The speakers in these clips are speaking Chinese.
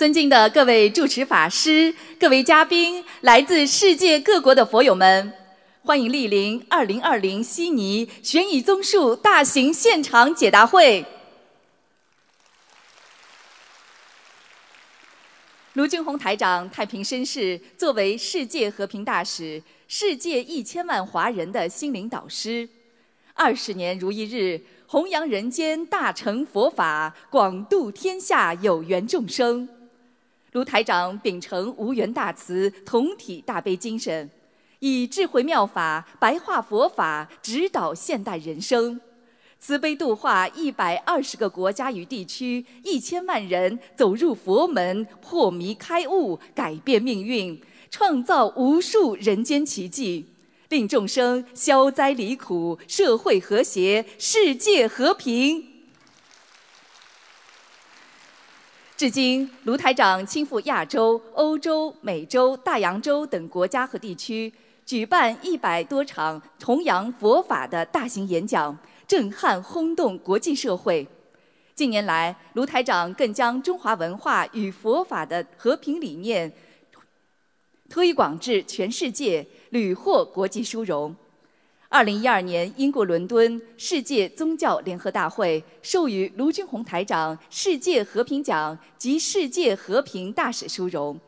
尊敬的各位主持法师、各位嘉宾、来自世界各国的佛友们，欢迎莅临2020悉尼悬疑综述大型现场解答会。卢俊宏台长太平绅士作为世界和平大使，世界一千万华人的心灵导师，二十年如一日，弘扬人间大乘佛法，广度天下有缘众生。卢台长秉承无缘大慈、同体大悲精神，以智慧妙法白话佛法指导现代人生，慈悲度化一百二十个国家与地区一千万人走入佛门，破迷开悟，改变命运，创造无数人间奇迹，令众生消灾离苦，社会和谐，世界和平。至今，卢台长亲赴亚洲、欧洲、美洲、大洋洲等国家和地区，举办一百多场弘扬佛法的大型演讲，震撼轰动国际社会。近年来，卢台长更将中华文化与佛法的和平理念推广至全世界，屡获国际殊荣。二零一二年，英国伦敦世界宗教联合大会授予卢军宏台长世界和平奖及世界和平大使殊荣。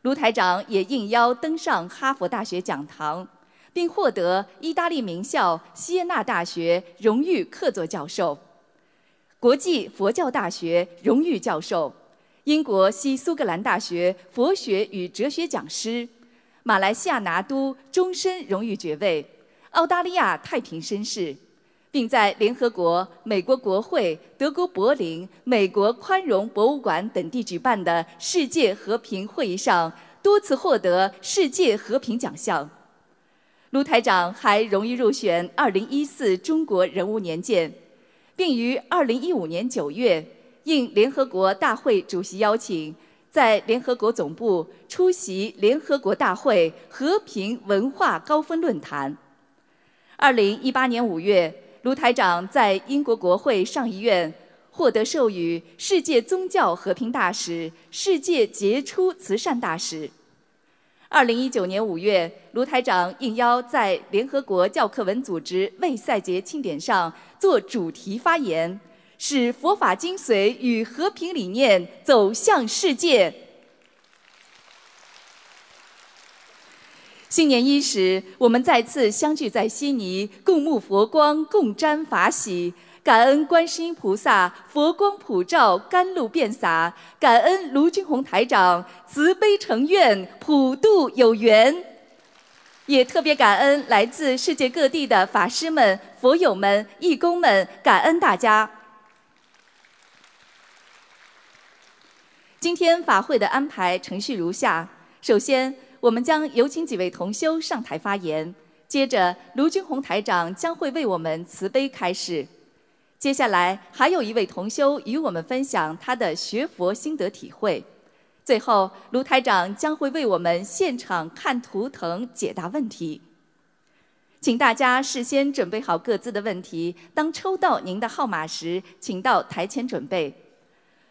卢台长也应邀登上哈佛大学讲堂，并获得意大利名校锡耶纳大学荣誉客座教授、国际佛教大学荣誉教授、英国西苏格兰大学佛学与哲学讲师、马来西亚拿督终身荣誉爵位。澳大利亚太平绅士，并在联合国、美国国会、德国柏林、美国宽容博物馆等地举办的世界和平会议上多次获得世界和平奖项。卢台长还荣誉入选2014中国人物年鉴，并于2015年9月应联合国大会主席邀请，在联合国总部出席联合国大会和平文化高峰论坛。二零一八年五月，卢台长在英国国会上议院获得授予世界宗教和平大使、世界杰出慈善大使。二零一九年五月，卢台长应邀在联合国教科文组织卫赛节庆典上做主题发言，使佛法精髓与和平理念走向世界。新年伊始，我们再次相聚在悉尼，共沐佛光，共沾法喜。感恩观世音菩萨，佛光普照，甘露遍洒。感恩卢军宏台长，慈悲成愿，普渡有缘。也特别感恩来自世界各地的法师们、佛友们、义工们，感恩大家。今天法会的安排程序如下：首先。我们将有请几位同修上台发言，接着卢军宏台长将会为我们慈悲开示。接下来还有一位同修与我们分享他的学佛心得体会。最后，卢台长将会为我们现场看图腾解答问题。请大家事先准备好各自的问题，当抽到您的号码时，请到台前准备。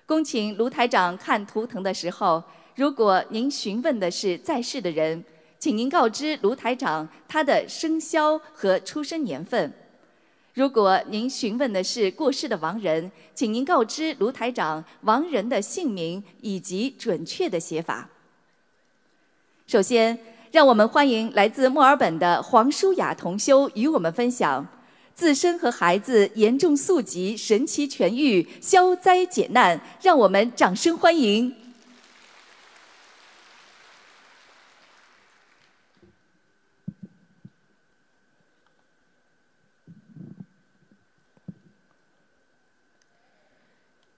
恭请卢台长看图腾的时候。如果您询问的是在世的人，请您告知卢台长他的生肖和出生年份；如果您询问的是过世的亡人，请您告知卢台长亡人的姓名以及准确的写法。首先，让我们欢迎来自墨尔本的黄舒雅同修与我们分享自身和孩子严重宿疾神奇痊愈、消灾解难，让我们掌声欢迎。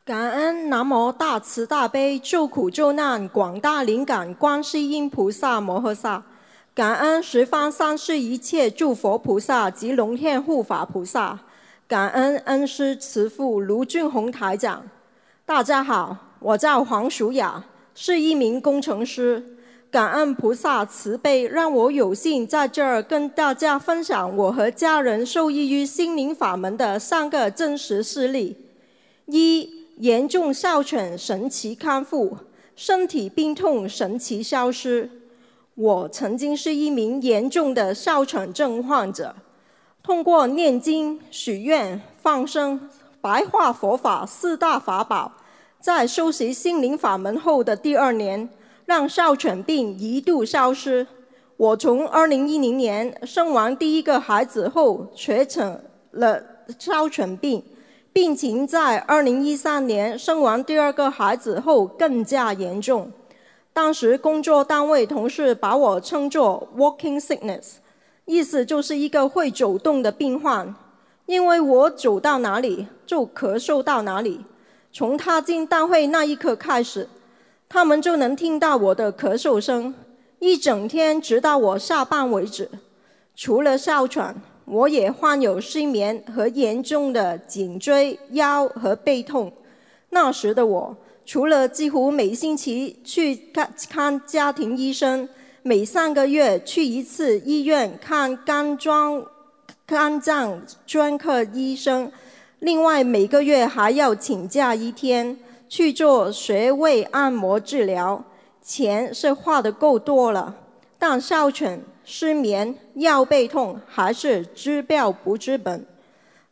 感恩南无大慈大悲救苦救难广大灵感观世音菩萨摩诃萨，感恩十方三世一切诸佛菩萨及龙天护法菩萨，感恩恩师慈父卢俊宏台长。大家好，我叫黄淑雅，是一名工程师。感恩菩萨慈悲，让我有幸在这儿跟大家分享我和家人受益于心灵法门的三个真实事例：一。严重哮喘神奇康复，身体病痛神奇消失。我曾经是一名严重的哮喘症患者，通过念经、许愿、放生、白话佛法四大法宝，在修习心灵法门后的第二年，让哮喘病一度消失。我从2010年生完第一个孩子后，确诊了哮喘病。病情在2013年生完第二个孩子后更加严重。当时工作单位同事把我称作 “walking sickness”，意思就是一个会走动的病患。因为我走到哪里就咳嗽到哪里。从踏进单位那一刻开始，他们就能听到我的咳嗽声，一整天直到我下班为止。除了哮喘。我也患有失眠和严重的颈椎、腰和背痛。那时的我，除了几乎每星期去看看家庭医生，每三个月去一次医院看肝脏肝脏专科医生，另外每个月还要请假一天去做穴位按摩治疗，钱是花的够多了。但哮喘。失眠、腰背痛还是治标不治本，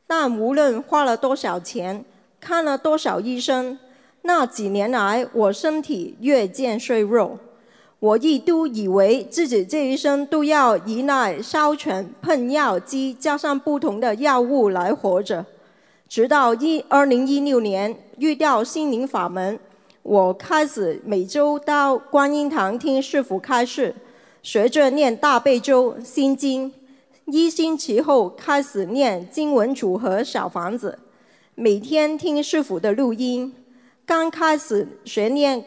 但无论花了多少钱，看了多少医生，那几年来我身体越渐衰弱。我一度以为自己这一生都要依赖烧钱喷药机加上不同的药物来活着。直到一二零一六年遇到心灵法门，我开始每周到观音堂听师傅开示。学着念大悲咒、心经，一星期后开始念经文组合小房子，每天听师傅的录音。刚开始学念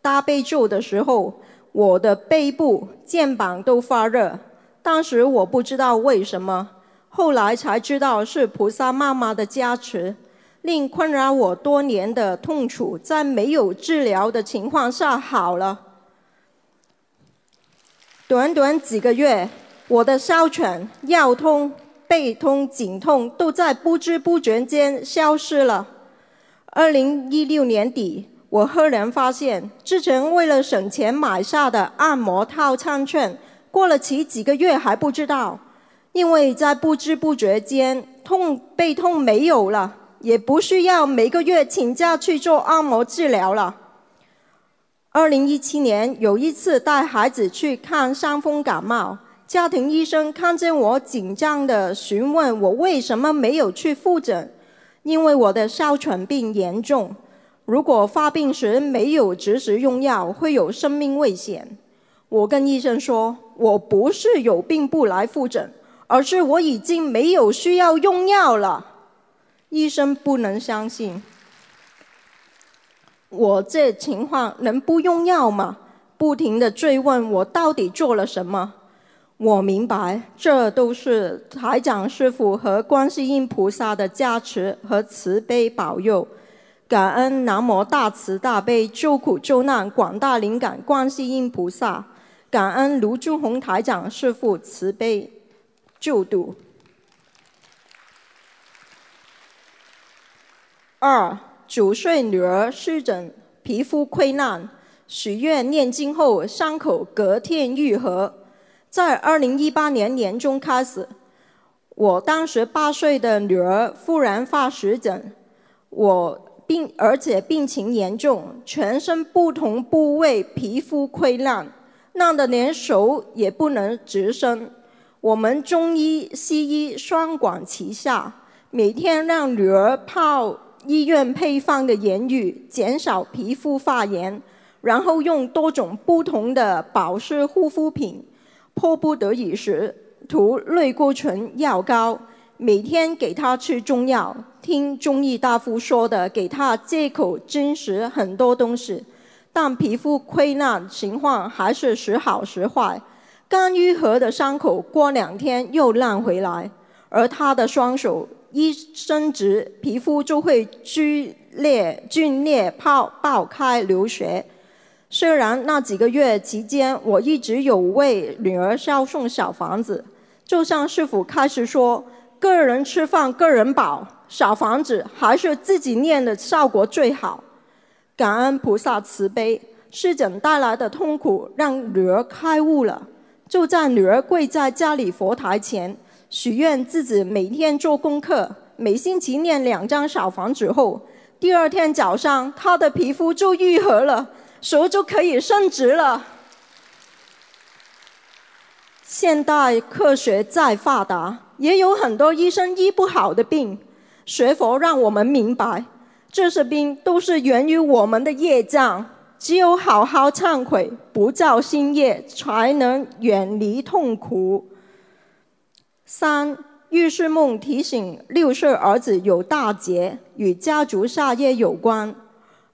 大悲咒的时候，我的背部、肩膀都发热，当时我不知道为什么，后来才知道是菩萨妈妈的加持，令困扰我多年的痛楚在没有治疗的情况下好了。短短几个月，我的哮喘、腰痛、背痛、颈痛都在不知不觉间消失了。二零一六年底，我赫然发现，之前为了省钱买下的按摩套餐券，过了期几个月还不知道，因为在不知不觉间，痛背痛没有了，也不需要每个月请假去做按摩治疗了。二零一七年有一次带孩子去看伤风感冒，家庭医生看见我紧张的询问我为什么没有去复诊，因为我的哮喘病严重，如果发病时没有及时用药会有生命危险。我跟医生说，我不是有病不来复诊，而是我已经没有需要用药了。医生不能相信。我这情况能不用药吗？不停地追问我到底做了什么。我明白，这都是台长师傅和观世音菩萨的加持和慈悲保佑。感恩南无大慈大悲救苦救难广大灵感观世音菩萨，感恩卢俊宏台长师傅慈悲救度。二。九岁女儿湿疹，皮肤溃烂，许愿念经后，伤口隔天愈合。在二零一八年年中开始，我当时八岁的女儿忽然发湿疹，我病而且病情严重，全身不同部位皮肤溃烂，烂得连手也不能直伸。我们中医西医双管齐下，每天让女儿泡。医院配方的盐浴减少皮肤发炎，然后用多种不同的保湿护肤品，迫不得已时涂类固醇药膏，每天给他吃中药，听中医大夫说的，给他借口真实很多东西，但皮肤溃烂情况还是时好时坏，刚愈合的伤口过两天又烂回来，而他的双手。一伸直，皮肤就会剧裂、皲裂、泡爆开、流血。虽然那几个月期间，我一直有为女儿烧送小房子，就像师傅开始说：“个人吃饭，个人饱，小房子还是自己念的效果最好。”感恩菩萨慈悲，湿疹带来的痛苦让女儿开悟了，就在女儿跪在家里佛台前许愿自己每天做功课，每星期念两张小房子后，第二天早上他的皮肤就愈合了，手就可以伸直了。现代科学再发达，也有很多医生医不好的病。学佛让我们明白，这些病都是源于我们的业障。只有好好忏悔，不造新业，才能远离痛苦。三预示梦提醒六岁儿子有大劫，与家族杀业有关。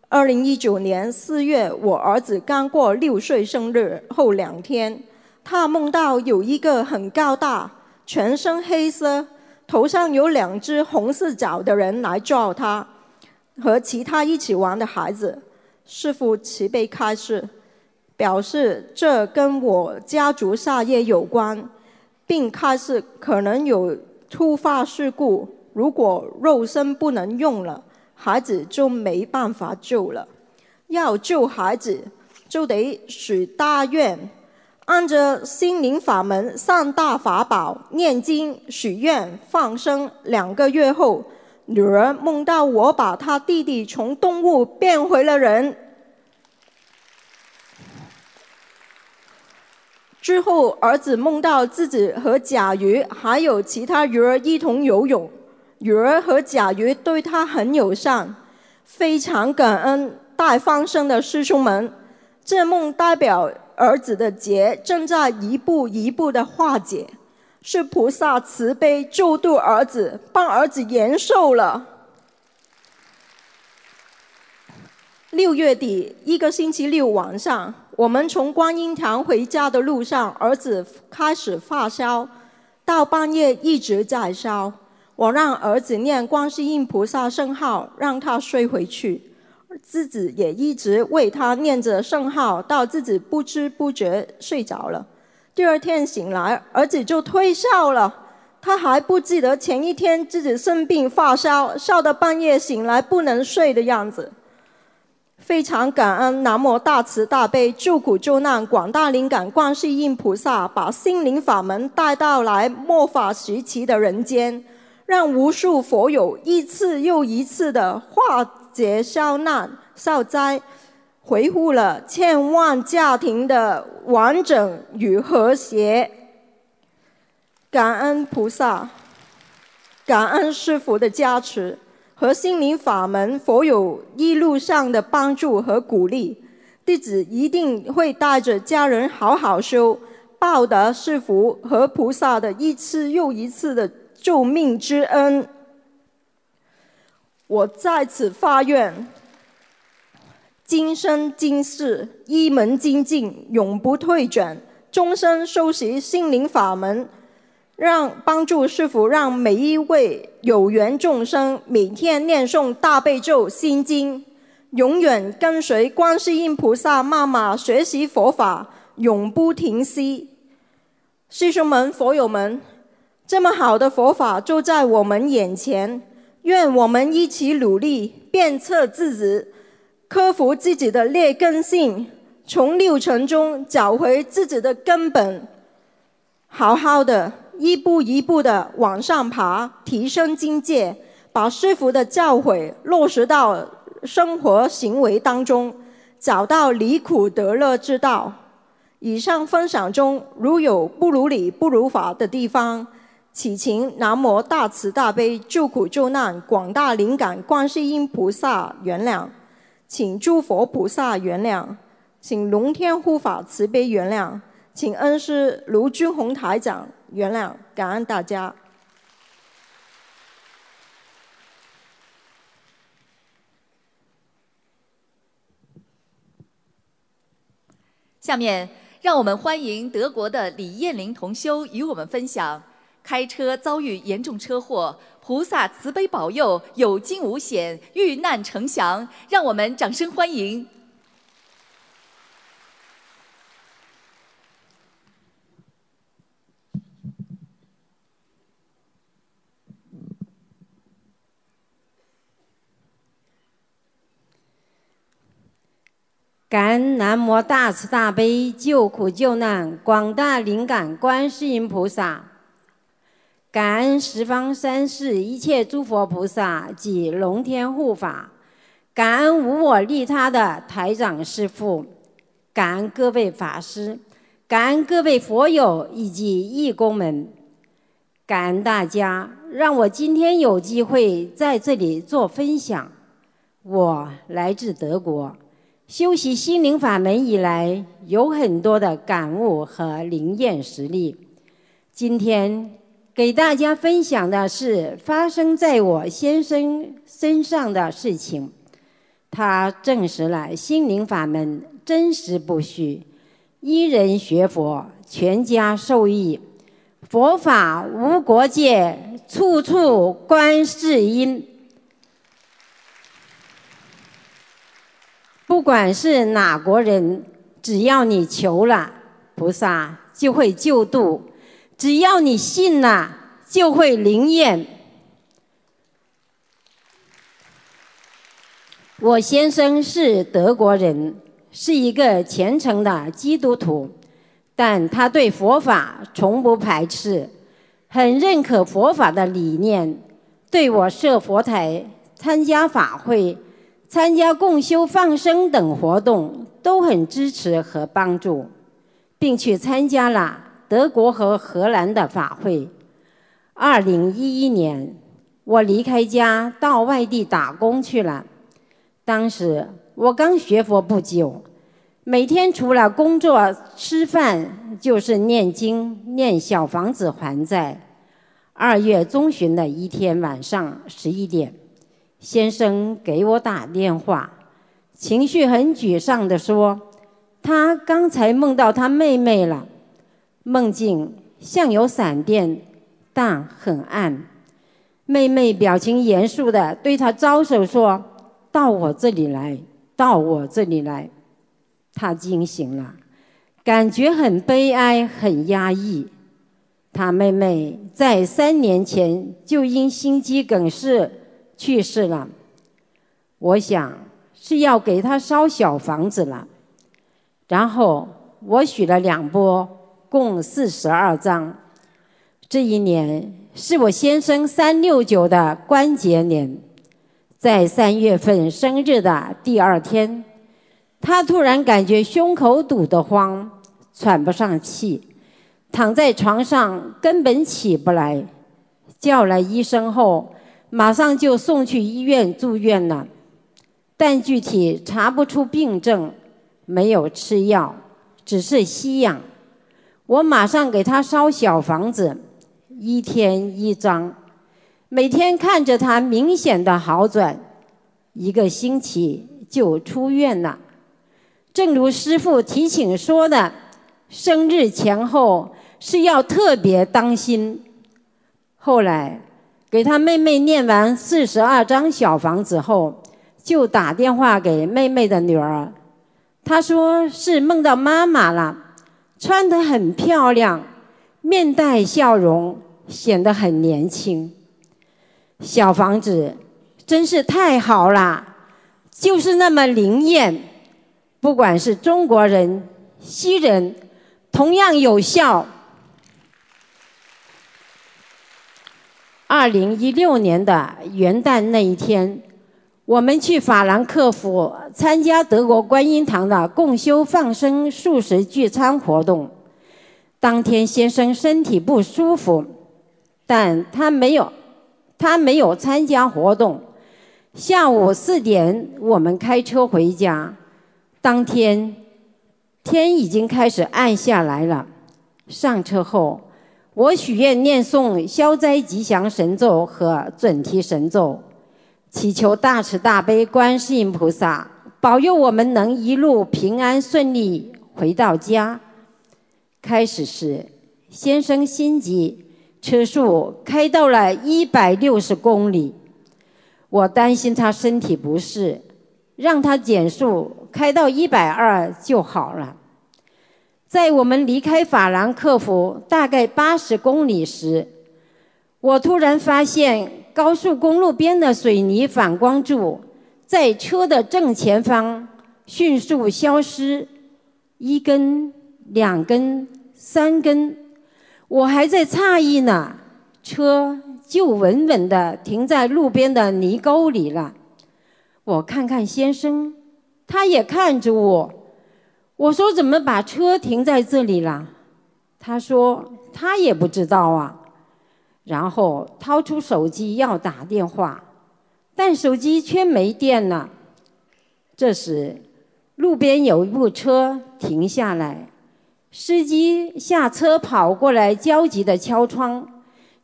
二零一九年四月，我儿子刚过六岁生日后两天。他梦到有一个很高大、全身黑色、头上有两只红色角的人来找他，和其他一起玩的孩子。师父慈悲开示，表示这跟我家族杀业有关，并开始可能有突发事故，如果肉身不能用了，孩子就没办法救了。要救孩子，就得许大愿。按着心灵法门三大法宝念经许愿放生，两个月后，女儿梦到我把她弟弟从动物变回了人。之后，儿子梦到自己和甲鱼还有其他鱼儿一同游泳，鱼儿和甲鱼对他很友善，非常感恩带放生的师兄们。这梦代表。儿子的劫正在一步一步的化解，是菩萨慈悲救度儿子，帮儿子延寿了。六月底一个星期六晚上，我们从观音堂回家的路上，儿子开始发烧，到半夜一直在烧。我让儿子念观世音菩萨圣号，让他睡回去。自己也一直为他念着圣号，到自己不知不觉睡着了。第二天醒来，儿子就退烧了。他还不记得前一天自己生病发烧，烧到半夜醒来不能睡的样子。非常感恩南无大慈大悲救苦救难广大灵感观世音菩萨，把心灵法门带到来末法时期的人间，让无数佛友一次又一次的化。解消难消灾，维护了千万家庭的完整与和谐。感恩菩萨，感恩师父的加持和心灵法门佛友一路上的帮助和鼓励，弟子一定会带着家人好好修，报答师父和菩萨的一次又一次的救命之恩。我在此发愿，今生今世一门精进，永不退转，终身修习心灵法门，让帮助师傅，让每一位有缘众生每天念诵大悲咒心经，永远跟随观世音菩萨妈妈学习佛法，永不停息。师兄们、佛友们，这么好的佛法就在我们眼前。愿我们一起努力，鞭策自己，克服自己的劣根性，从六尘中找回自己的根本，好好的一步一步的往上爬，提升境界，把师傅的教诲落实到生活行为当中，找到离苦得乐之道。以上分享中如有不如理、不如法的地方，祈请南无大慈大悲救苦救难广大灵感观世音菩萨原谅，请诸佛菩萨原谅，请龙天护法慈悲原谅，请恩师卢军宏台长原谅，感恩大家。下面，让我们欢迎德国的李艳玲同修与我们分享。开车遭遇严重车祸，菩萨慈悲保佑，有惊无险，遇难成祥。让我们掌声欢迎！感恩南无大慈大悲救苦救难广大灵感观世音菩萨，感恩十方三世一切诸佛菩萨及龙天护法，感恩无我利他的台长师父，感恩各位法师，感恩各位佛友以及义工们，感恩大家让我今天有机会在这里做分享。我来自德国。修习心灵法门以来，有很多的感悟和灵验实例。今天给大家分享的是发生在我先生身上的事情，他证实了心灵法门真实不虚，一人学佛，全家受益。佛法无国界，处处观世音。不管是哪国人，只要你求了，菩萨就会救度；只要你信了，就会灵验。我先生是德国人，是一个虔诚的基督徒，但他对佛法从不排斥，很认可佛法的理念，对我设佛台、参加法会。参加共修、放生等活动都很支持和帮助，并去参加了德国和荷兰的法会。二零一一年，我离开家到外地打工去了。当时我刚学佛不久，每天除了工作、吃饭，就是念经、念小房子还债。二月中旬的一天晚上十一点。先生给我打电话，情绪很沮丧地说：“他刚才梦到他妹妹了，梦境像有闪电，但很暗。妹妹表情严肃地对他招手说：‘到我这里来，到我这里来。’他惊醒了，感觉很悲哀，很压抑。他妹妹在三年前就因心肌梗塞。”去世了，我想是要给他烧小房子了。然后我许了两波，共四十二张。这一年是我先生三六九的关节年，在三月份生日的第二天，他突然感觉胸口堵得慌，喘不上气，躺在床上根本起不来，叫了医生后。马上就送去医院住院了，但具体查不出病症，没有吃药，只是吸氧。我马上给他烧小房子，一天一张，每天看着他明显的好转，一个星期就出院了。正如师傅提醒说的，生日前后是要特别当心。后来。给他妹妹念完四十二张小房子后，就打电话给妹妹的女儿。他说是梦到妈妈了，穿得很漂亮，面带笑容，显得很年轻。小房子真是太好啦，就是那么灵验，不管是中国人、西人，同样有效。二零一六年的元旦那一天，我们去法兰克福参加德国观音堂的共修放生素食聚餐活动。当天先生身体不舒服，但他没有，他没有参加活动。下午四点，我们开车回家。当天天已经开始暗下来了。上车后。我许愿念诵消灾吉祥神咒和准提神咒，祈求大慈大悲观世音菩萨保佑我们能一路平安顺利回到家。开始时，先生心急，车速开到了一百六十公里，我担心他身体不适，让他减速开到一百二就好了。在我们离开法兰克福大概八十公里时，我突然发现高速公路边的水泥反光柱在车的正前方迅速消失，一根、两根、三根，我还在诧异呢，车就稳稳地停在路边的泥沟里了。我看看先生，他也看着我。我说：“怎么把车停在这里了？”他说：“他也不知道啊。”然后掏出手机要打电话，但手机却没电了。这时，路边有一部车停下来，司机下车跑过来，焦急地敲窗，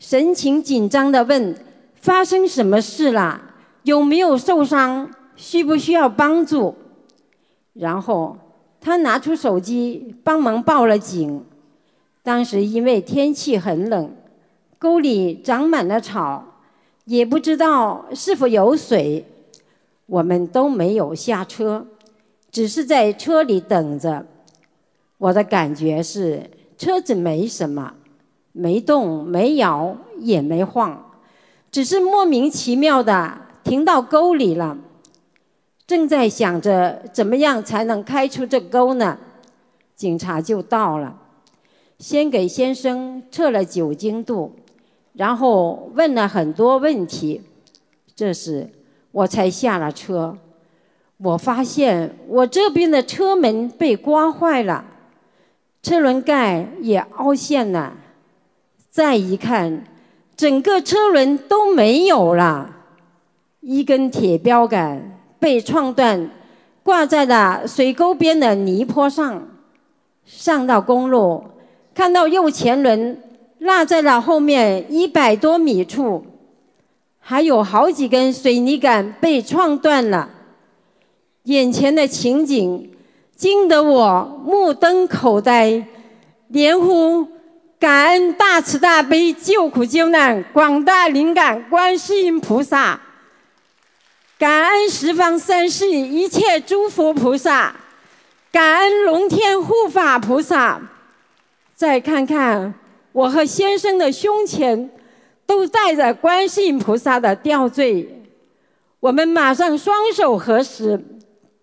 神情紧张地问：“发生什么事了？有没有受伤？需不需要帮助？”然后他拿出手机帮忙报了警。当时因为天气很冷。沟里长满了草，也不知道是否有水。我们都没有下车，只是在车里等着。我的感觉是车子没什么，没动、没摇、也没晃，只是莫名其妙的停到沟里了。正在想着怎么样才能开出这沟呢，警察就到了，先给先生测了酒精度。然后问了很多问题，这时我才下了车。我发现我这边的车门被刮坏了，车轮盖也凹陷了。再一看，整个车轮都没有了，一根铁标杆被撞断，挂在了水沟边的泥坡上。上到公路，看到右前轮。落在了后面一百多米处，还有好几根水泥杆被撞断了。眼前的情景惊得我目瞪口呆，连呼感恩大慈大悲救苦救难广大灵感观世音菩萨，感恩十方三世一切诸佛菩萨，感恩龙天护法菩萨。再看看。我和先生的胸前都带着观世音菩萨的吊坠，我们马上双手合十，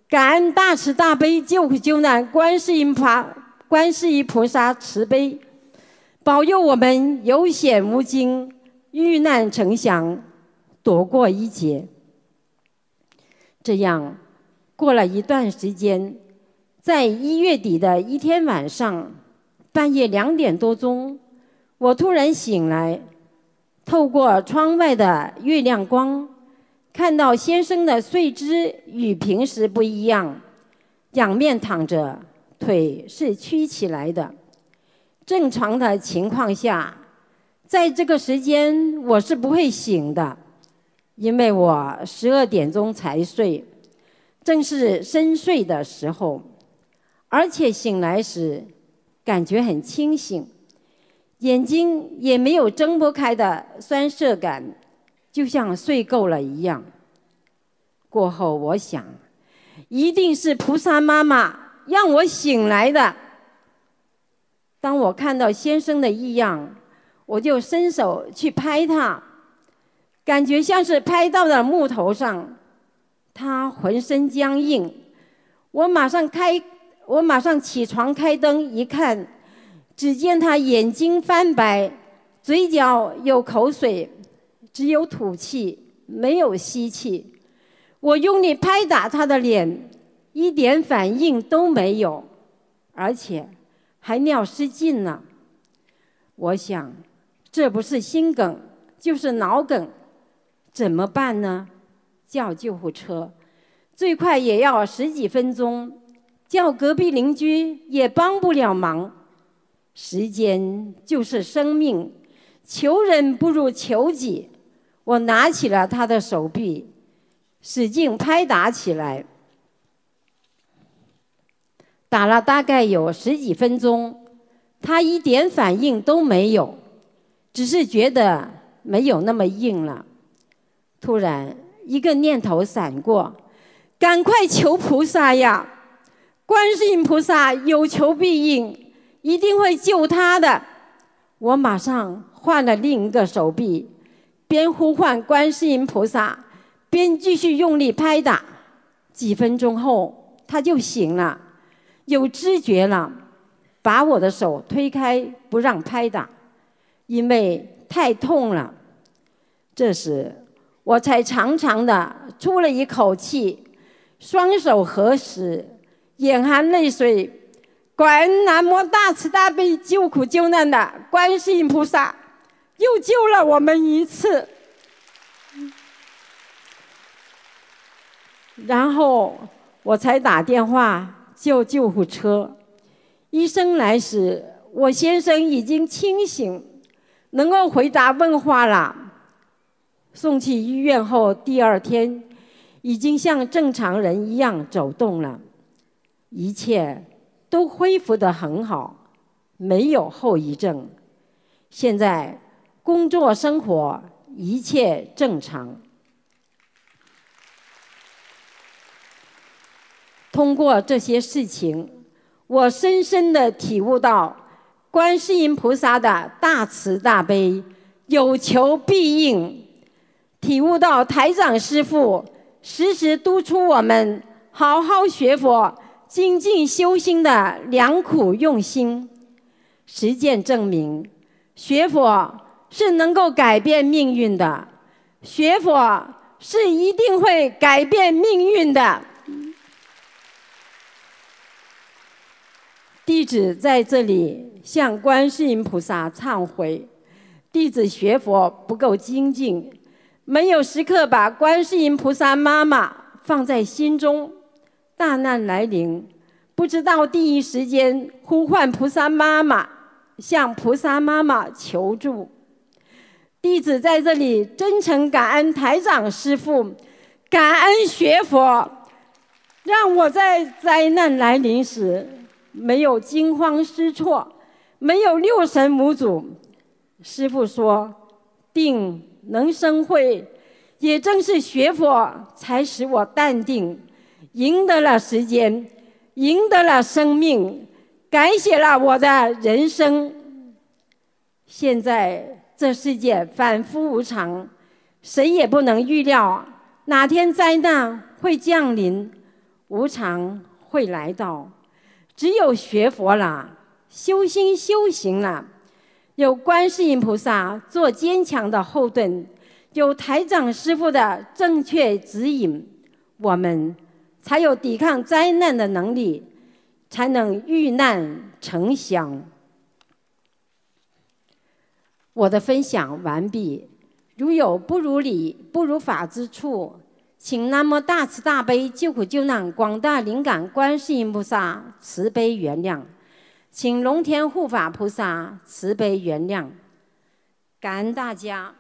感恩大慈大悲救苦救难观世音菩观世音菩萨慈悲，保佑我们有险无惊，遇难成祥，躲过一劫。这样过了一段时间，在一月底的一天晚上，半夜两点多钟。我突然醒来，透过窗外的月亮光，看到先生的睡姿与平时不一样，仰面躺着，腿是曲起来的。正常的情况下，在这个时间我是不会醒的，因为我十二点钟才睡，正是深睡的时候，而且醒来时感觉很清醒。眼睛也没有睁不开的酸涩感，就像睡够了一样。过后我想，一定是菩萨妈妈让我醒来的。当我看到先生的异样，我就伸手去拍他，感觉像是拍到了木头上，他浑身僵硬。我马上开，我马上起床开灯一看。只见他眼睛翻白，嘴角有口水，只有吐气，没有吸气。我用力拍打他的脸，一点反应都没有，而且还尿失禁了。我想，这不是心梗，就是脑梗，怎么办呢？叫救护车，最快也要十几分钟，叫隔壁邻居也帮不了忙。时间就是生命，求人不如求己。我拿起了他的手臂，使劲拍打起来。打了大概有十几分钟，他一点反应都没有，只是觉得没有那么硬了。突然，一个念头闪过：赶快求菩萨呀！观世音菩萨有求必应。一定会救他的。我马上换了另一个手臂，边呼唤观世音菩萨，边继续用力拍打。几分钟后，他就醒了，有知觉了，把我的手推开，不让拍打，因为太痛了。这时，我才长长的出了一口气，双手合十，眼含泪水。感恩南无大慈大悲救苦救难的观世音菩萨，又救了我们一次。然后我才打电话叫救护车。医生来时，我先生已经清醒，能够回答问话了。送去医院后，第二天已经像正常人一样走动了，一切。都恢复得很好，没有后遗症。现在工作生活一切正常。通过这些事情，我深深的体悟到观世音菩萨的大慈大悲，有求必应。体悟到台长师父时时督促我们好好学佛。精进修心的良苦用心，实践证明，学佛是能够改变命运的，学佛是一定会改变命运的。弟子在这里向观世音菩萨忏悔，弟子学佛不够精进，没有时刻把观世音菩萨妈妈放在心中。大难来临，不知道第一时间呼唤菩萨妈妈，向菩萨妈妈求助。弟子在这里真诚感恩台长师父，感恩学佛，让我在灾难来临时没有惊慌失措，没有六神无主。师父说：“定能生慧，也正是学佛才使我淡定。”赢得了时间，赢得了生命，改写了我的人生。现在这世界反复无常，谁也不能预料哪天灾难会降临，无常会来到。只有学佛了，修心修行了，有观世音菩萨做坚强的后盾，有台长师傅的正确指引，我们。才有抵抗灾难的能力，才能遇难成祥。我的分享完毕，如有不如理、不如法之处，请南无大慈大悲救苦救难广大灵感观世音菩萨慈悲原谅，请龙天护法菩萨慈悲原谅，感恩大家。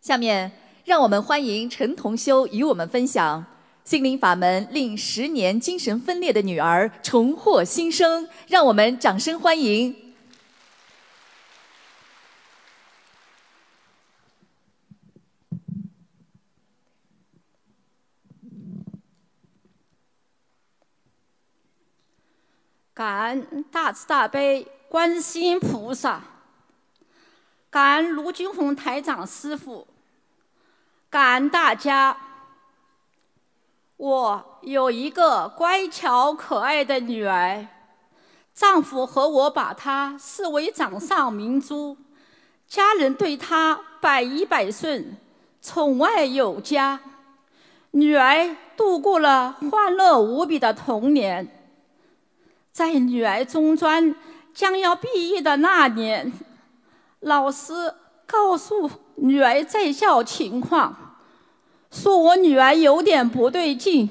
下面，让我们欢迎陈同修与我们分享心灵法门令十年精神分裂的女儿重获新生。让我们掌声欢迎！感感恩大慈大悲观世音菩萨，感恩卢军红台长师傅。感恩大家。我有一个乖巧可爱的女儿，丈夫和我把她视为掌上明珠，家人对她百依百顺，宠爱有加。女儿度过了欢乐无比的童年。在女儿中专将要毕业的那年，老师告诉女儿在校情况。说我女儿有点不对劲，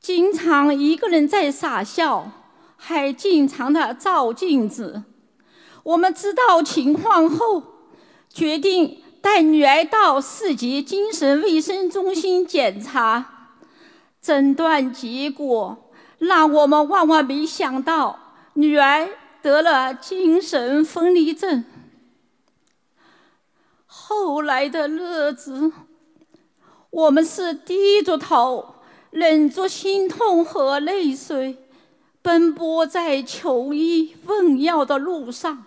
经常一个人在傻笑，还经常的照镜子。我们知道情况后，决定带女儿到市级精神卫生中心检查。诊断结果让我们万万没想到，女儿得了精神分离症。后来的日子。我们是低着头，忍着心痛和泪水，奔波在求医问药的路上，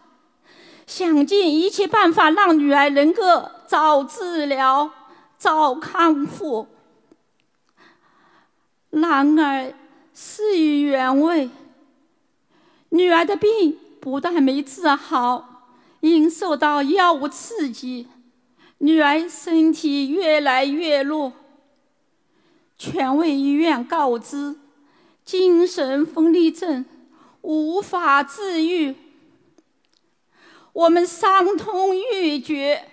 想尽一切办法让女儿能够早治疗、早康复。然而事与愿违，女儿的病不但没治好，因受到药物刺激，女儿身体越来越弱。权威医院告知，精神分裂症无法治愈。我们伤痛欲绝，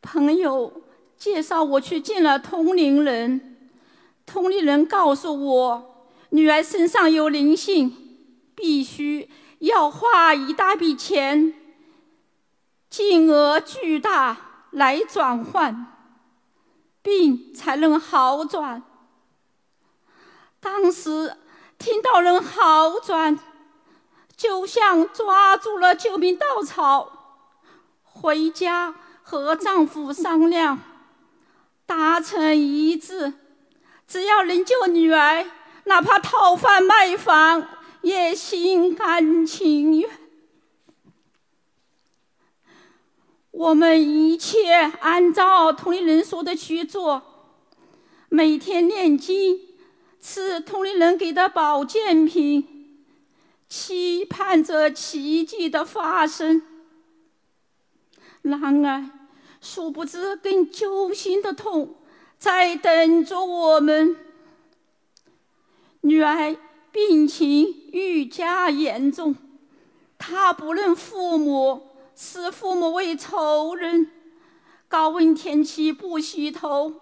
朋友介绍我去见了通灵人。通灵人告诉我，女儿身上有灵性，必须要花一大笔钱，金额巨大来转换，病才能好转。当时听到人好转，就像抓住了救命稻草，回家和丈夫商量，达成一致。只要能救女儿，哪怕讨饭卖房，也心甘情愿。我们一切按照同龄人说的去做，每天念经，吃同龄人给的保健品，期盼着奇迹的发生。然而，殊不知更揪心的痛。在等着我们。女儿病情愈加严重，她不认父母，视父母为仇人。高温天气不洗头，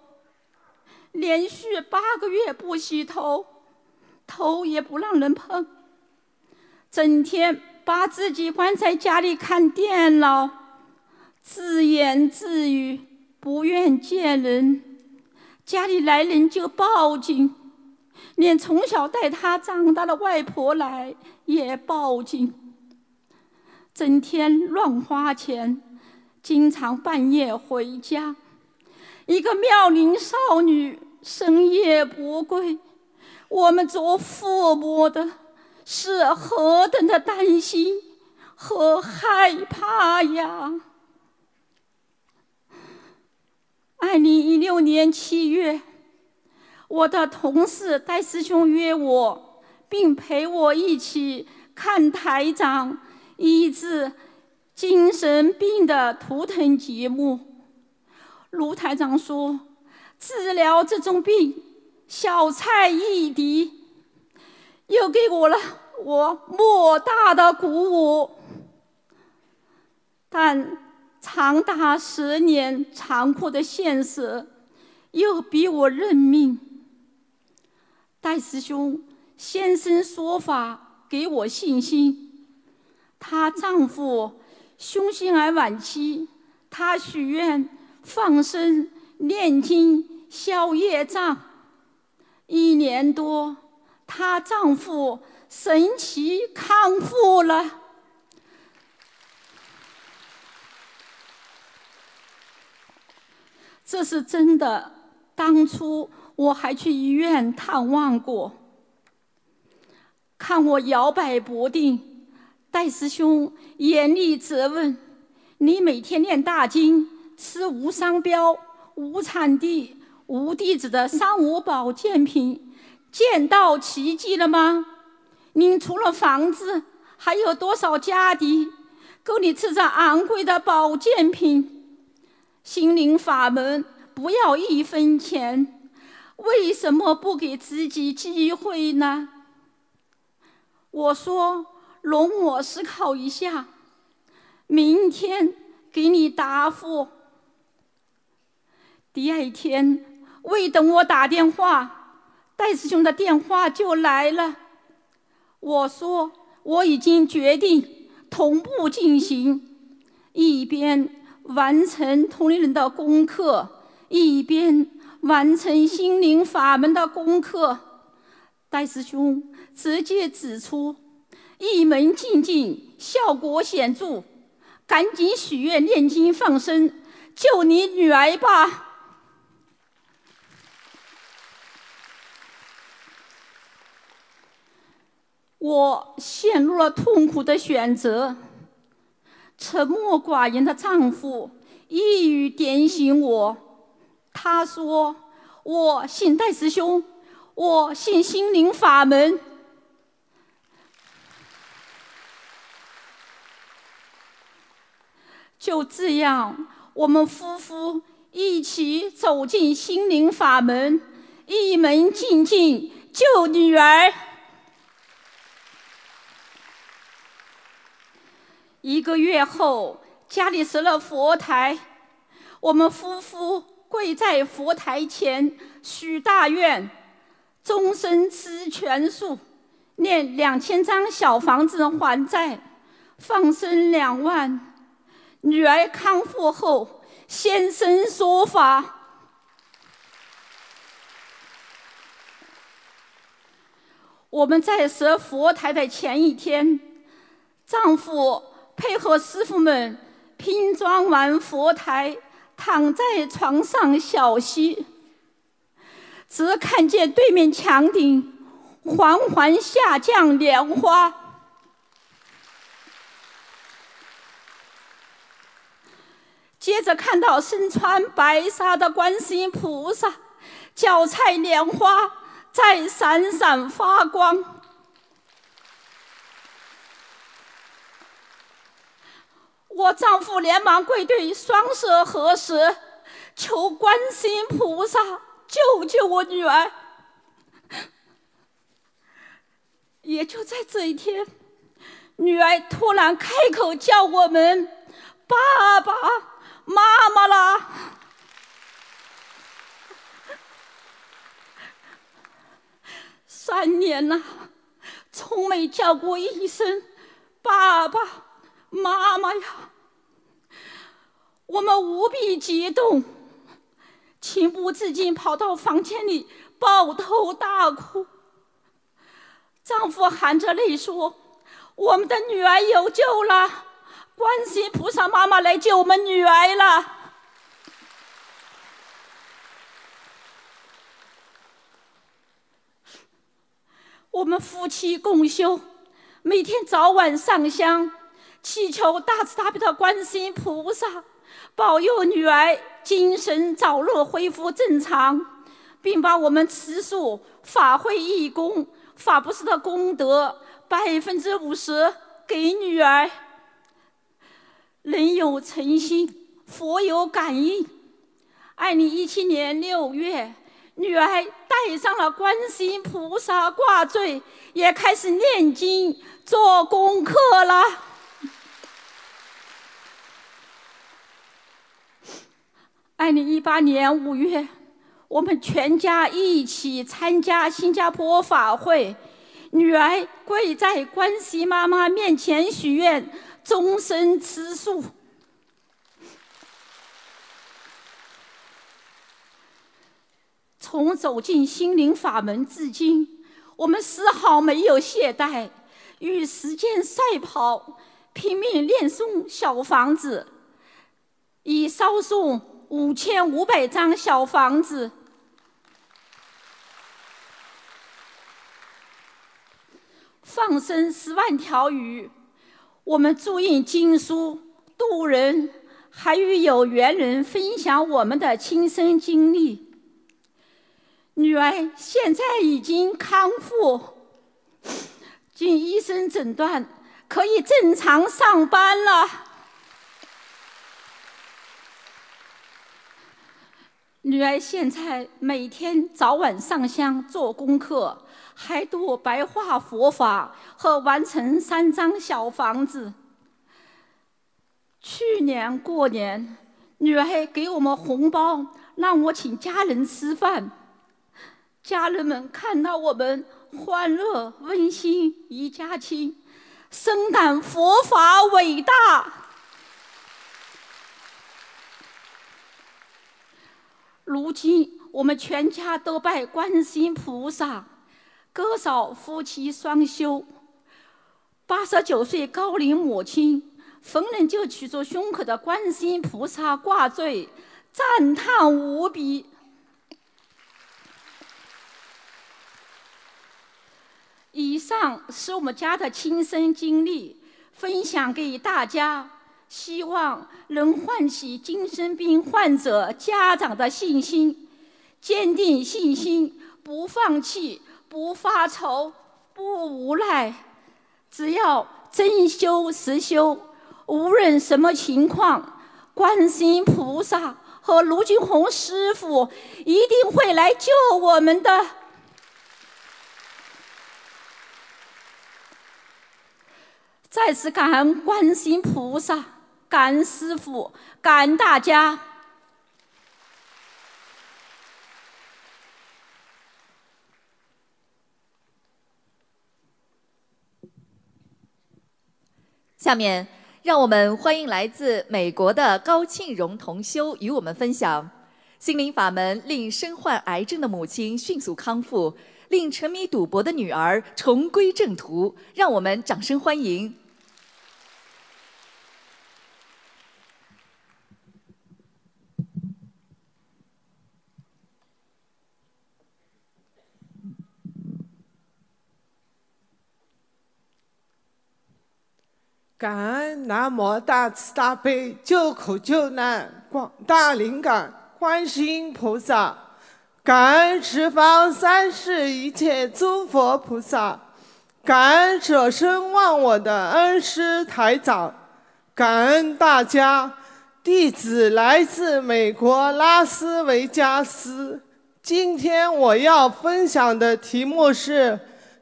连续八个月不洗头，头也不让人碰，整天把自己关在家里看电脑，自言自语，不愿见人。家里来人就报警，连从小带他长大的外婆来也报警。整天乱花钱，经常半夜回家。一个妙龄少女深夜不归，我们做父母的是何等的担心和害怕呀！二零一六年七月，我的同事戴师兄约我，并陪我一起看台长医治精神病的图腾节目。卢台长说，治疗这种病小菜一碟，又给我了我莫大的鼓舞。但。长达十年残酷的现实，又逼我认命。戴师兄先生说法给我信心。她丈夫胸腺癌晚期，她许愿放生、念经、消业障。一年多，她丈夫神奇康复了。这是真的。当初我还去医院探望过，看我摇摆不定，戴师兄严厉责问：“你每天念大经，吃无商标、无产地、无地址的三无保健品，见到奇迹了吗？您除了房子，还有多少家底，够你吃这昂贵的保健品？”心灵法门不要一分钱，为什么不给自己机会呢？我说，容我思考一下，明天给你答复。第二天，未等我打电话，戴师兄的电话就来了。我说，我已经决定同步进行，一边。完成同龄人的功课，一边完成心灵法门的功课。戴师兄直接指出，一门精进，效果显著，赶紧许愿念经放生，救你女儿吧。我陷入了痛苦的选择。沉默寡言的丈夫一语点醒我，他说：“我信戴师兄，我信心灵法门。”就这样，我们夫妇一起走进心灵法门，一门精进救女儿。一个月后，家里设了佛台，我们夫妇跪在佛台前许大愿，终身吃全素，念两千张小房子还债，放生两万。女儿康复后，现身说法。我们在设佛台的前一天，丈夫配合师傅们拼装完佛台，躺在床上小息，只看见对面墙顶缓缓下降莲花。接着看到身穿白纱的观世音菩萨，脚踩莲花在闪闪发光。丈夫连忙跪地，双手合十，求观世音菩萨救救我女儿。也就在这一天，女儿突然开口叫我们“爸爸”。妈妈啦！三年了，从没叫过一声“爸爸妈妈”呀！我们无比激动，情不自禁跑到房间里抱头大哭。丈夫含着泪说：“我们的女儿有救了。”观世音菩萨妈妈来救我们女儿了。我们夫妻共修，每天早晚上香，祈求大慈大悲的观世音菩萨保佑女儿精神早日恢复正常，并把我们慈素法会义工法布施的功德百分之五十给女儿。人有诚心，佛有感应。二零一七年六月，女儿戴上了观世音菩萨挂坠，也开始念经做功课了。二零一八年五月，我们全家一起参加新加坡法会，女儿跪在观世音妈妈面前许愿。终身吃素。从走进心灵法门至今，我们丝毫没有懈怠，与时间赛跑，拼命练诵小房子，以烧送五千五百张小房子，放生十万条鱼。我们注印经书渡人，还与有缘人分享我们的亲身经历。女儿现在已经康复，经医生诊断可以正常上班了。女儿现在每天早晚上香做功课。还读白话佛法和完成三张小房子。去年过年，女儿给我们红包，让我请家人吃饭。家人们看到我们欢乐温馨一家亲，深感佛法伟大。如今我们全家都拜观世音菩萨。哥嫂夫妻双修，八十九岁高龄母亲逢人就取出胸口的观世音菩萨挂坠，赞叹无比。以上是我们家的亲身经历，分享给大家，希望能唤起精神病患者家长的信心，坚定信心，不放弃，不发愁，不无奈，只要真修实修，无论什么情况，观世音菩萨和卢俊宏师傅一定会来救我们的。再次感恩观世音菩萨，感恩师傅，感恩大家。下面，让我们欢迎来自美国的高庆荣同修与我们分享：心灵法门令身患癌症的母亲迅速康复，令沉迷赌博的女儿重归正途。让我们掌声欢迎。感恩南无大慈大悲救苦救难广大灵感观世音菩萨，感恩十方三世一切诸佛菩萨，感恩舍身忘我的恩师台长，感恩大家。弟子来自美国拉斯维加斯，今天我要分享的题目是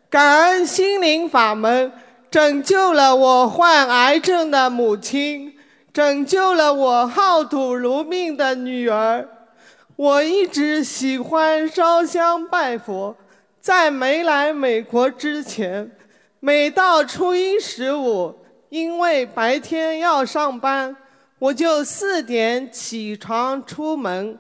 感恩心灵法门。拯救了我患癌症的母亲，拯救了我好赌如命的女儿。我一直喜欢烧香拜佛，在没来美国之前，每到初一十五，因为白天要上班，我就四点起床出门，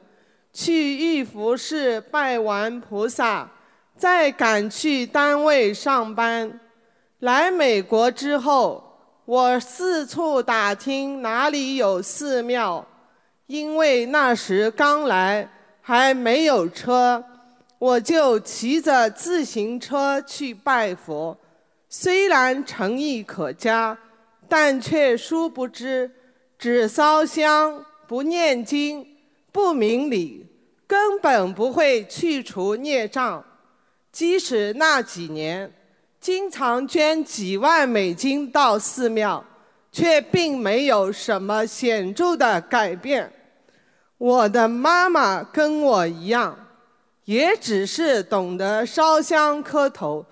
去玉福寺拜完菩萨，再赶去单位上班。来美国之后，我四处打听哪里有寺庙，因为那时刚来还没有车，我就骑着自行车去拜佛。虽然诚意可嘉，但却殊不知，只烧香不念经不明理，根本不会去除孽障。即使那几年。经常捐几万美金到寺庙，却并没有什么显著的改变。我的妈妈跟我一样，也只是懂得烧香磕头，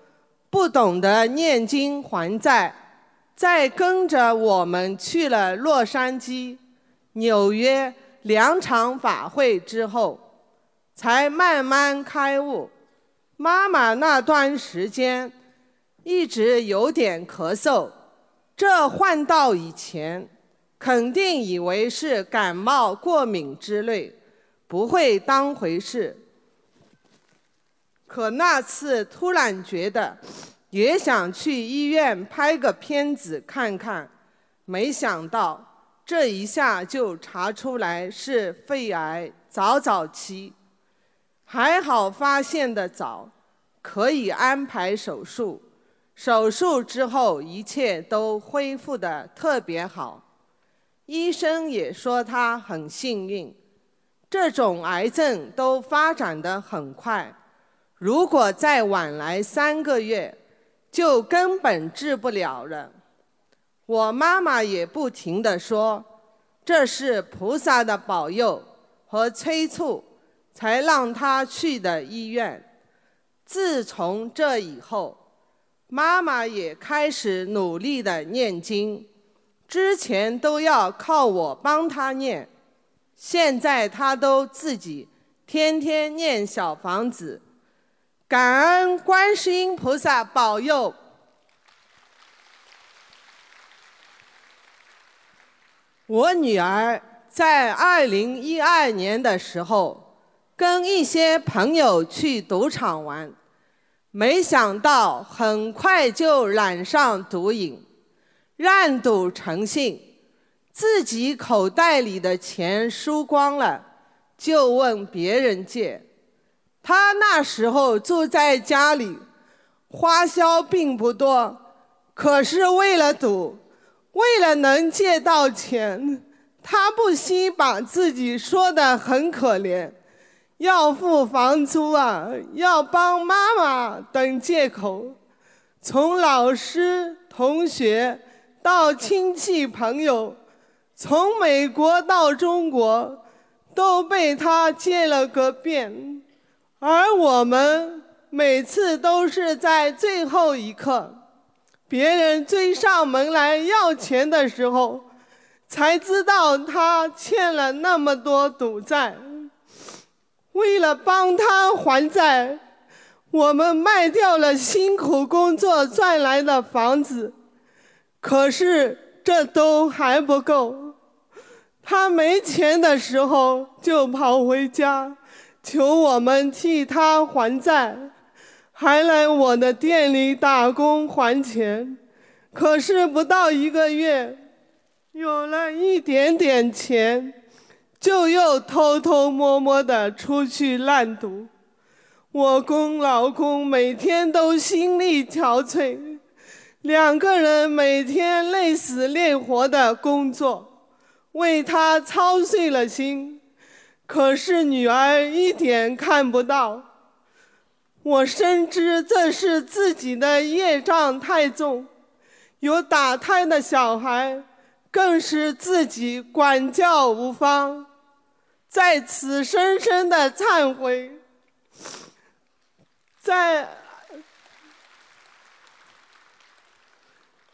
不懂得念经还债。在跟着我们去了洛杉矶、纽约两场法会之后，才慢慢开悟。妈妈那段时间。一直有点咳嗽，这换到以前，肯定以为是感冒、过敏之类，不会当回事。可那次突然觉得，也想去医院拍个片子看看，没想到这一下就查出来是肺癌早早期，还好发现的早，可以安排手术。手术之后，一切都恢复得特别好。医生也说他很幸运，这种癌症都发展得很快，如果再晚来三个月，就根本治不了了。我妈妈也不停地说，这是菩萨的保佑和催促，才让他去的医院。自从这以后。妈妈也开始努力的念经，之前都要靠我帮她念，现在她都自己天天念小房子，感恩观世音菩萨保佑。我女儿在二零一二年的时候，跟一些朋友去赌场玩。没想到很快就染上毒瘾，烂赌成性，自己口袋里的钱输光了，就问别人借。他那时候住在家里，花销并不多，可是为了赌，为了能借到钱，他不惜把自己说的很可怜，要付房租啊，要帮妈妈等借口，从老师、同学到亲戚朋友，从美国到中国，都被他借了个遍，而我们。每次都是在最后一刻，别人追上门来要钱的时候，才知道他欠了那么多赌债。为了帮他还债，我们卖掉了辛苦工作赚来的房子，可是这都还不够。他没钱的时候就跑回家，求我们替他还债。还来我的店里打工还钱，可是不到一个月，有了一点点钱，就又偷偷摸摸的出去烂赌。我公老公每天都心力憔悴，两个人每天累死累活的工作，为他操碎了心，可是女儿一点看不到。我深知这是自己的业障太重，有打胎的小孩，更是自己管教无方，在此深深的忏悔。在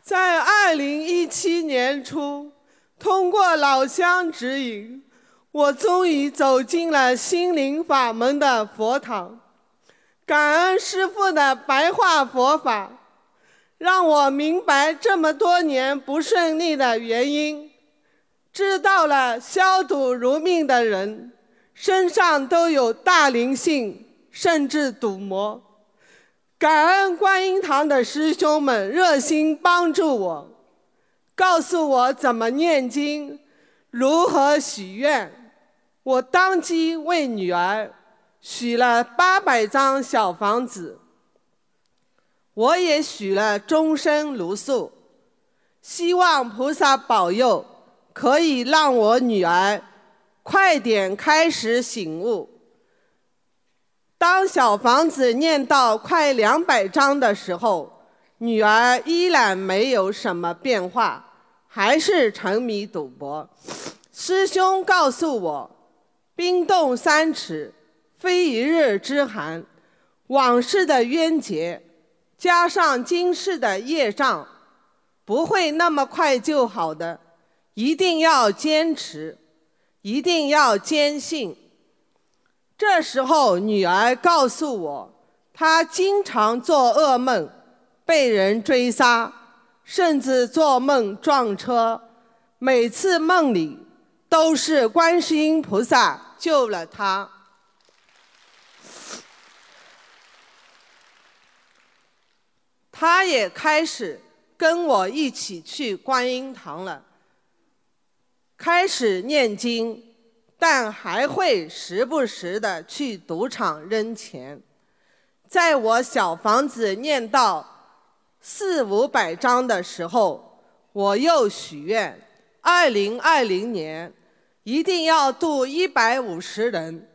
在二零一七年初，通过老乡指引，我终于走进了心灵法门的佛堂。感恩师父的白话佛法，让我明白这么多年不顺利的原因，知道了消赌如命的人身上都有大灵性，甚至赌魔。感恩观音堂的师兄们热心帮助我，告诉我怎么念经，如何许愿，我当即为女儿。许了八百张小房子，我也许了终身如素，希望菩萨保佑，可以让我女儿快点开始醒悟。当小房子念到快两百张的时候，女儿依然没有什么变化，还是沉迷赌博。师兄告诉我，冰冻三尺。非一日之寒，往事的冤结，加上今世的业障，不会那么快就好的。一定要坚持，一定要坚信。这时候，女儿告诉我，她经常做噩梦，被人追杀，甚至做梦撞车，每次梦里都是观世音菩萨救了她。他也开始跟我一起去观音堂了，开始念经，但还会时不时的去赌场扔钱。在我小房子念到四五百张的时候，我又许愿：二零二零年一定要度一百五十人，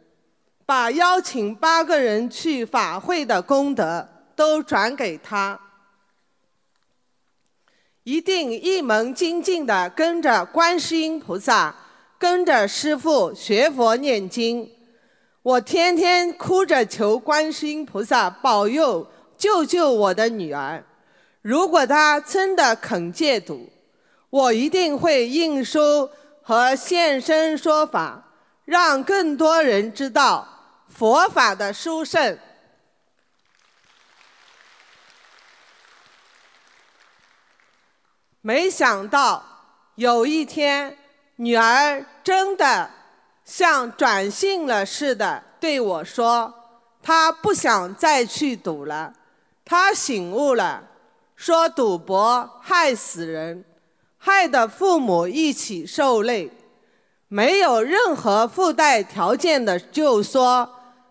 把邀请八个人去法会的功德都转给他。一定一门精进的跟着观世音菩萨，跟着师父学佛念经。我天天哭着求观世音菩萨保佑救救我的女儿。如果她真的肯戒赌，我一定会印书和现身说法，让更多人知道佛法的殊胜。没想到有一天，女儿真的像转性了似的对我说：“她不想再去赌了，她醒悟了，说赌博害死人，害得父母一起受累，没有任何附带条件的，就说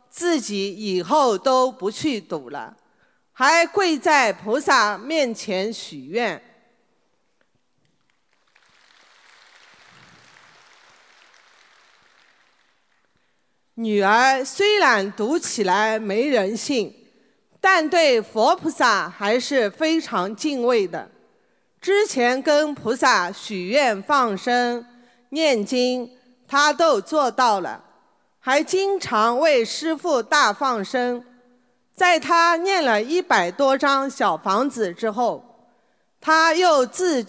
自己以后都不去赌了，还跪在菩萨面前许愿。女儿虽然读起来没人性，但对佛菩萨还是非常敬畏的。之前跟菩萨许愿、放生、念经，她都做到了，还经常为师父大放生。在她念了一百多张小房子之后，她又自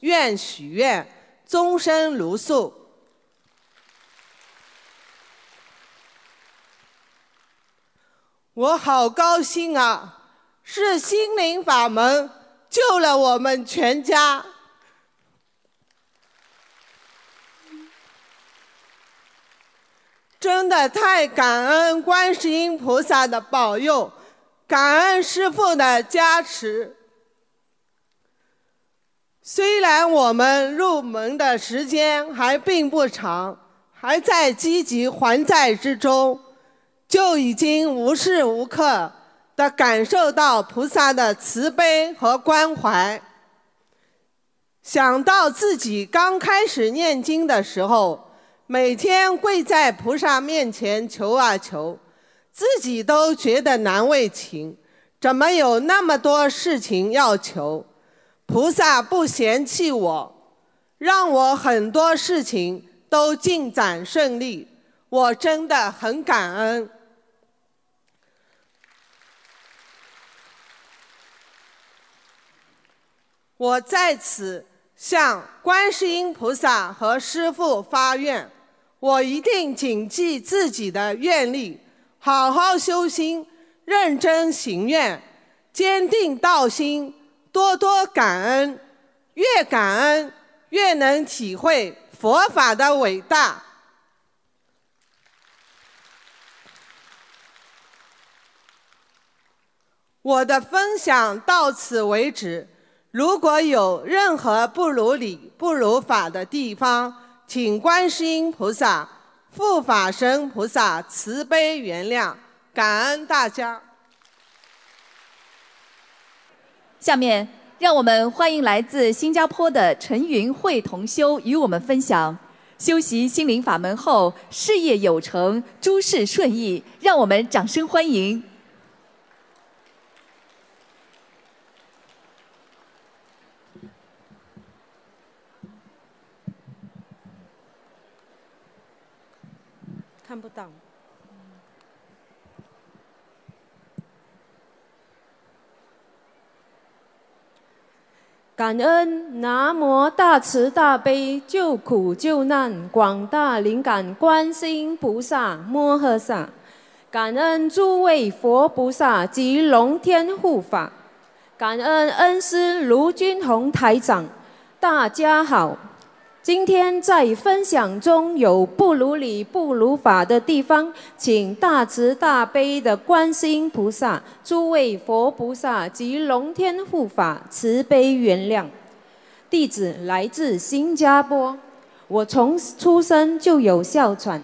愿许愿，终身如素。我好高兴啊！是心灵法门救了我们全家，真的太感恩观世音菩萨的保佑，感恩师父的加持。虽然我们入门的时间还并不长，还在积极还债之中。就已经无时无刻的感受到菩萨的慈悲和关怀。想到自己刚开始念经的时候，每天跪在菩萨面前求啊求，自己都觉得难为情，怎么有那么多事情要求？菩萨不嫌弃我，让我很多事情都进展顺利，我真的很感恩。我在此向观世音菩萨和师父发愿，我一定谨记自己的愿力，好好修心，认真行愿，坚定道心，多多感恩，越感恩越能体会佛法的伟大。我的分享到此为止。如果有任何不如理、不如法的地方，请观世音菩萨、护法神菩萨慈悲原谅，感恩大家。下面，让我们欢迎来自新加坡的陈云慧同修与我们分享修习心灵法门后事业有成、诸事顺意，让我们掌声欢迎。看不到。感恩南无大慈大悲救苦救难广大灵感观世音菩萨摩诃萨，感恩诸位佛菩萨及龙天护法，感恩恩师卢军宏台长，大家好。今天在分享中有不如理、不如法的地方，请大慈大悲的观世音菩萨、诸位佛菩萨及龙天护法慈悲原谅。弟子来自新加坡，我从出生就有哮喘，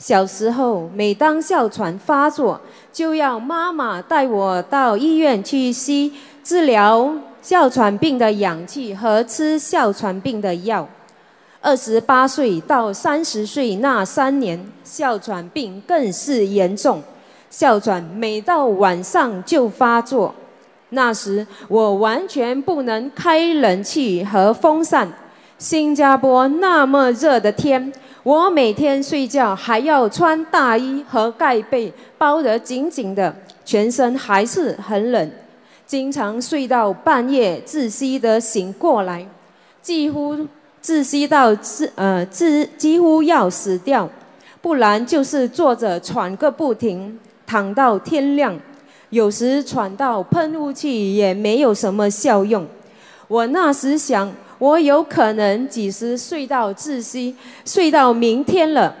小时候每当哮喘发作，就要妈妈带我到医院去吸治疗哮喘病的氧气和吃哮喘病的药。二十八岁到三十岁那三年，哮喘病更是严重，哮喘每到晚上就发作。那时我完全不能开冷气和风扇，新加坡那么热的天，我每天睡觉还要穿大衣和盖被包得紧紧的，全身还是很冷，经常睡到半夜窒息的醒过来，几乎。窒息到自呃自几乎要死掉，不然就是坐着喘个不停，躺到天亮。有时喘到喷雾器也没有什么效用。我那时想，我有可能几时睡到窒息，睡到明天了，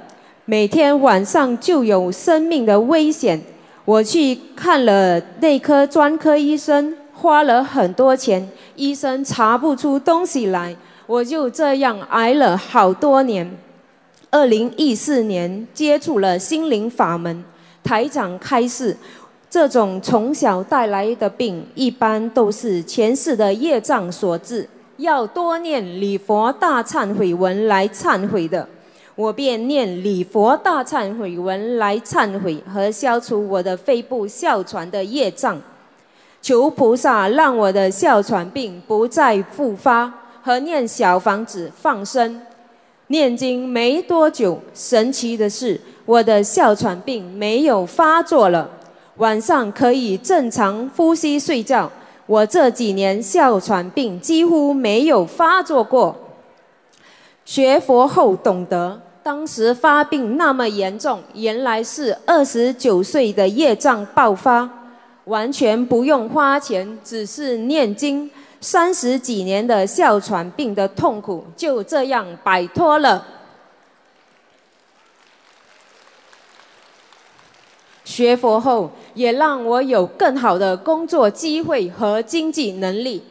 每天晚上就有生命的危险。我去看了内科专科医生，花了很多钱，医生查不出东西来。我就这样挨了好多年。二零一四年接触了心灵法门，台长开示，这种从小带来的病，一般都是前世的业障所致，要多念礼佛大忏悔文来忏悔的。我便念礼佛大忏悔文来忏悔和消除我的肺部哮喘的业障，求菩萨让我的哮喘病不再复发，和念小房子放生。念经没多久，神奇的是，我的哮喘病没有发作了，晚上可以正常呼吸睡觉。我这几年哮喘病几乎没有发作过。学佛后懂得。当时发病那么严重，原来是二十九岁的业障爆发，完全不用花钱，只是念经，三十几年的哮喘病的痛苦就这样摆脱了。学佛后，也让我有更好的工作机会和经济能力。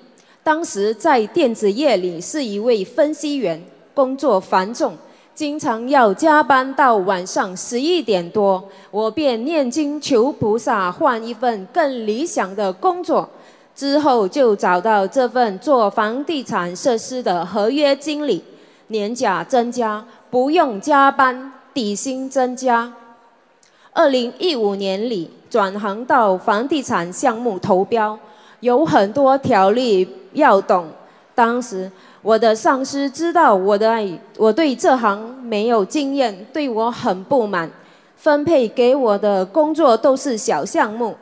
当时在电子业里是一位分析员，工作繁重。经常要加班到晚上十一点多，我便念经求菩萨换一份更理想的工作。之后就找到这份做房地产设施的合约经理，年假增加，不用加班，底薪增加。二零一五年里转行到房地产项目投标，有很多条例要懂，当时。我的上司知道我的我对这行没有经验，对我很不满，分配给我的工作都是小项目，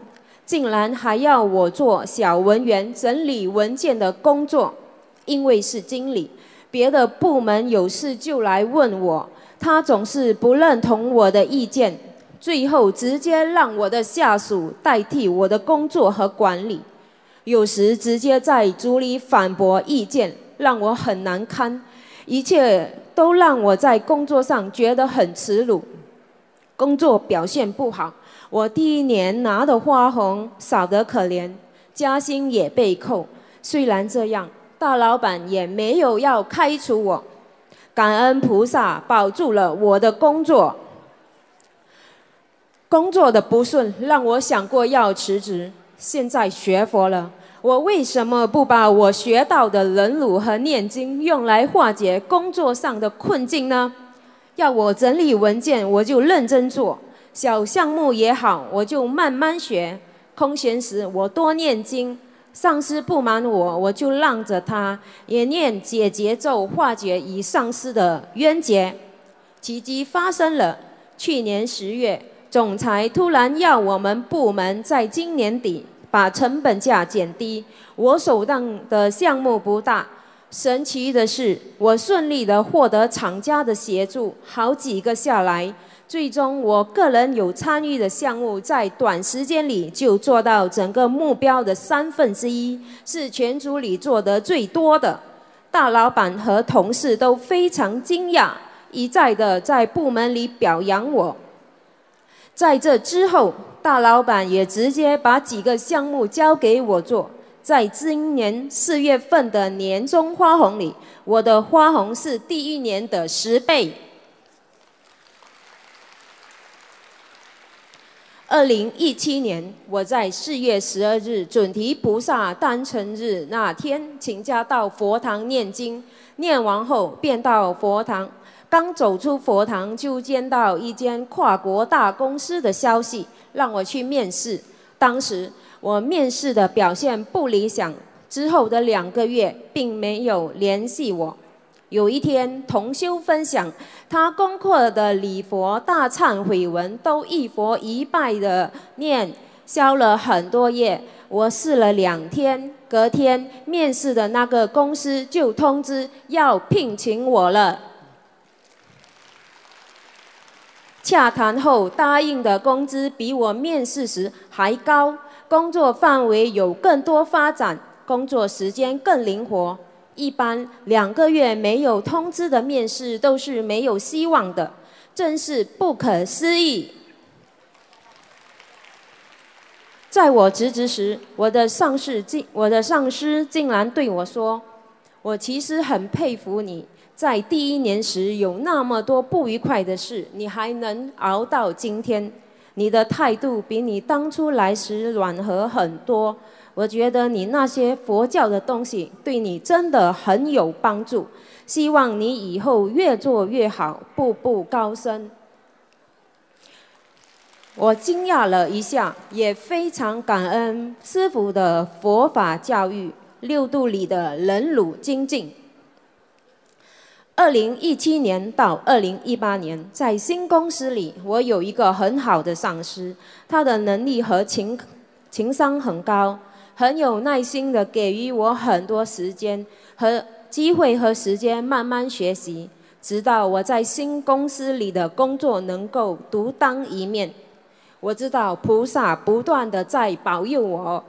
竟然还要我做小文员整理文件的工作。因为是经理，别的部门有事就来问我，他总是不认同我的意见，最后直接让我的下属代替我的工作和管理，有时直接在组里反驳意见。让我很难堪，一切都让我在工作上觉得很耻辱，工作表现不好。我第一年拿的花红少得可怜，加薪也被扣。虽然这样，大老板也没有要开除我。感恩菩萨保住了我的工作。工作的不顺让我想过要辞职，现在学佛了。我为什么不把我学到的忍辱和念经用来化解工作上的困境呢？要我整理文件，我就认真做；小项目也好，我就慢慢学。空闲时，我多念经。上司不满我，我就让着他，也念解节奏，化解与上司的冤结。奇迹发生了，去年十月，总裁突然要我们部门在今年底。把成本价减低，我手上的项目不大。神奇的是，我顺利的获得厂家的协助，好几个下来，最终我个人有参与的项目，在短时间里就做到整个目标的三分之一，是全组里做得最多的。大老板和同事都非常惊讶，一再的在部门里表扬我。在这之后。大老板也直接把几个项目交给我做，在今年四月份的年终花红里，我的花红是第一年的十倍。二零一七年，我在四月十二日准提菩萨诞辰日那天，请假到佛堂念经，念完后便到佛堂。刚走出佛堂，就接到一间跨国大公司的消息，让我去面试。当时我面试的表现不理想，之后的两个月并没有联系我。有一天，同修分享他功课的礼佛大忏悔文，都一佛一拜的念，消了很多页。我试了两天，隔天面试的那个公司就通知要聘请我了。洽谈后答应的工资比我面试时还高，工作范围有更多发展，工作时间更灵活。一般两个月没有通知的面试都是没有希望的，真是不可思议。在我辞职时，我的上司竟我的上司竟然对我说：“我其实很佩服你。”在第一年时有那么多不愉快的事，你还能熬到今天，你的态度比你当初来时软和很多。我觉得你那些佛教的东西对你真的很有帮助。希望你以后越做越好，步步高升。我惊讶了一下，也非常感恩师傅的佛法教育，六度里的忍辱精进。二零一七年到二零一八年，在新公司里，我有一个很好的上司，他的能力和情情商很高，很有耐心的给予我很多时间和机会和时间慢慢学习，直到我在新公司里的工作能够独当一面。我知道菩萨不断的在保佑我。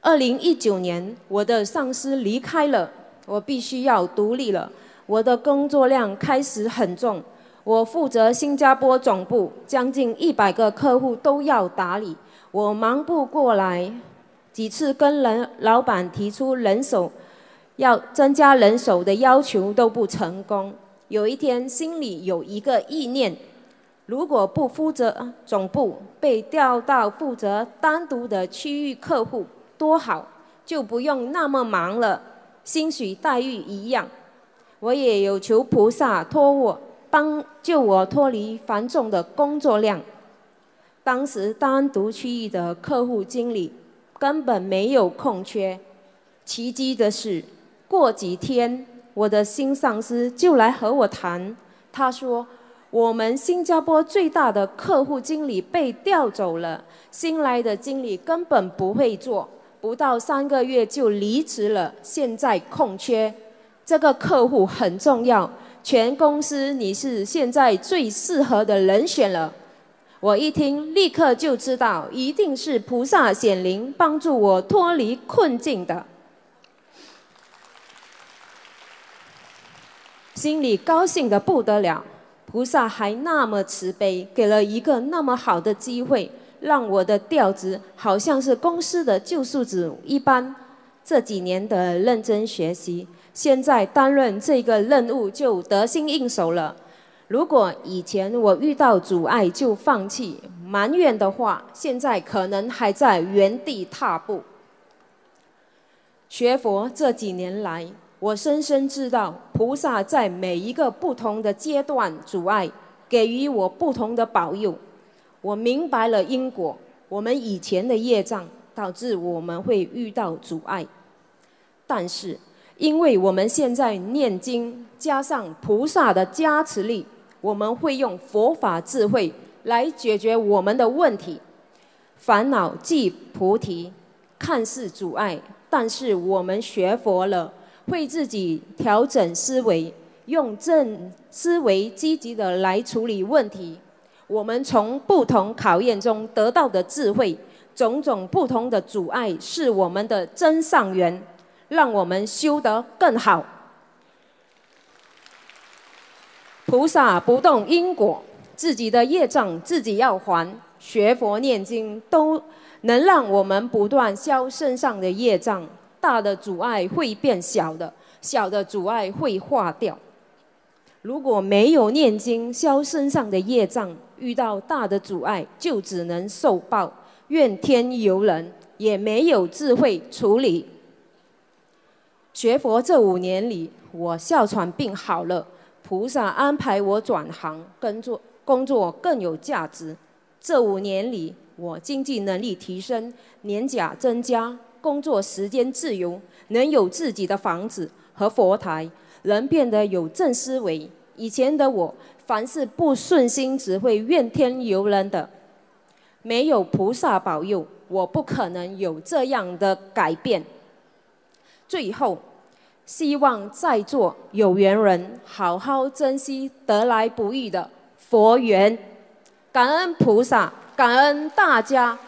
二零一九年，我的上司离开了。我必须要独立了，我的工作量开始很重。我负责新加坡总部，将近一百个客户都要打理，我忙不过来。几次跟人老板提出人手，要增加人手的要求都不成功。有一天心里有一个意念：如果不负责总部，被调到负责单独的区域客户，多好，就不用那么忙了。薪水待遇一样，我也有求菩萨托我帮救我脱离繁重的工作量。当时单独区域的客户经理根本没有空缺。奇迹的是，过几天我的新上司就来和我谈，他说我们新加坡最大的客户经理被调走了，新来的经理根本不会做。不到三个月就离职了，现在空缺，这个客户很重要，全公司你是现在最适合的人选了。我一听，立刻就知道一定是菩萨显灵，帮助我脱离困境的，心里高兴的不得了。菩萨还那么慈悲，给了一个那么好的机会。让我的调职好像是公司的救赎主一般，这几年的认真学习，现在担任这个任务就得心应手了。如果以前我遇到阻碍就放弃埋怨的话，现在可能还在原地踏步。学佛这几年来，我深深知道菩萨在每一个不同的阶段阻碍，给予我不同的保佑。我明白了因果，我们以前的业障导致我们会遇到阻碍，但是因为我们现在念经，加上菩萨的加持力，我们会用佛法智慧来解决我们的问题。烦恼即菩提，看似阻碍，但是我们学佛了，会自己调整思维，用正思维积极的来处理问题。我们从不同考验中得到的智慧，种种不同的阻碍，是我们的真上缘，让我们修得更好。菩萨不动因果，自己的业障自己要还。学佛念经都能让我们不断消身上的业障，大的阻碍会变小的，小的阻碍会化掉。如果没有念经消身上的业障，遇到大的阻碍就只能受报，怨天尤人，也没有智慧处理。学佛这五年里，我哮喘病好了，菩萨安排我转行，工作工作更有价值。这五年里，我经济能力提升，年假增加，工作时间自由，能有自己的房子和佛台，人变得有正思维。以前的我，凡事不顺心，只会怨天尤人的。没有菩萨保佑，我不可能有这样的改变。最后，希望在座有缘人好好珍惜得来不易的佛缘，感恩菩萨，感恩大家。